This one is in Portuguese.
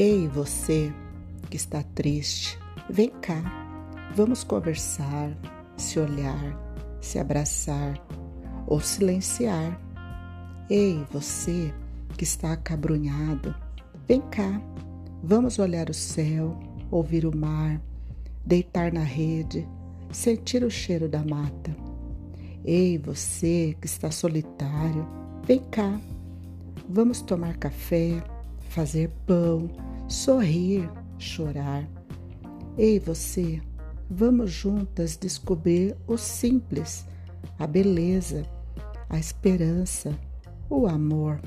Ei, você que está triste, vem cá, vamos conversar, se olhar, se abraçar ou silenciar. Ei, você que está acabrunhado, vem cá, vamos olhar o céu, ouvir o mar, deitar na rede, sentir o cheiro da mata. Ei, você que está solitário, vem cá, vamos tomar café, fazer pão, sorrir, chorar. Ei, você, vamos juntas descobrir o simples, a beleza, a esperança, o amor.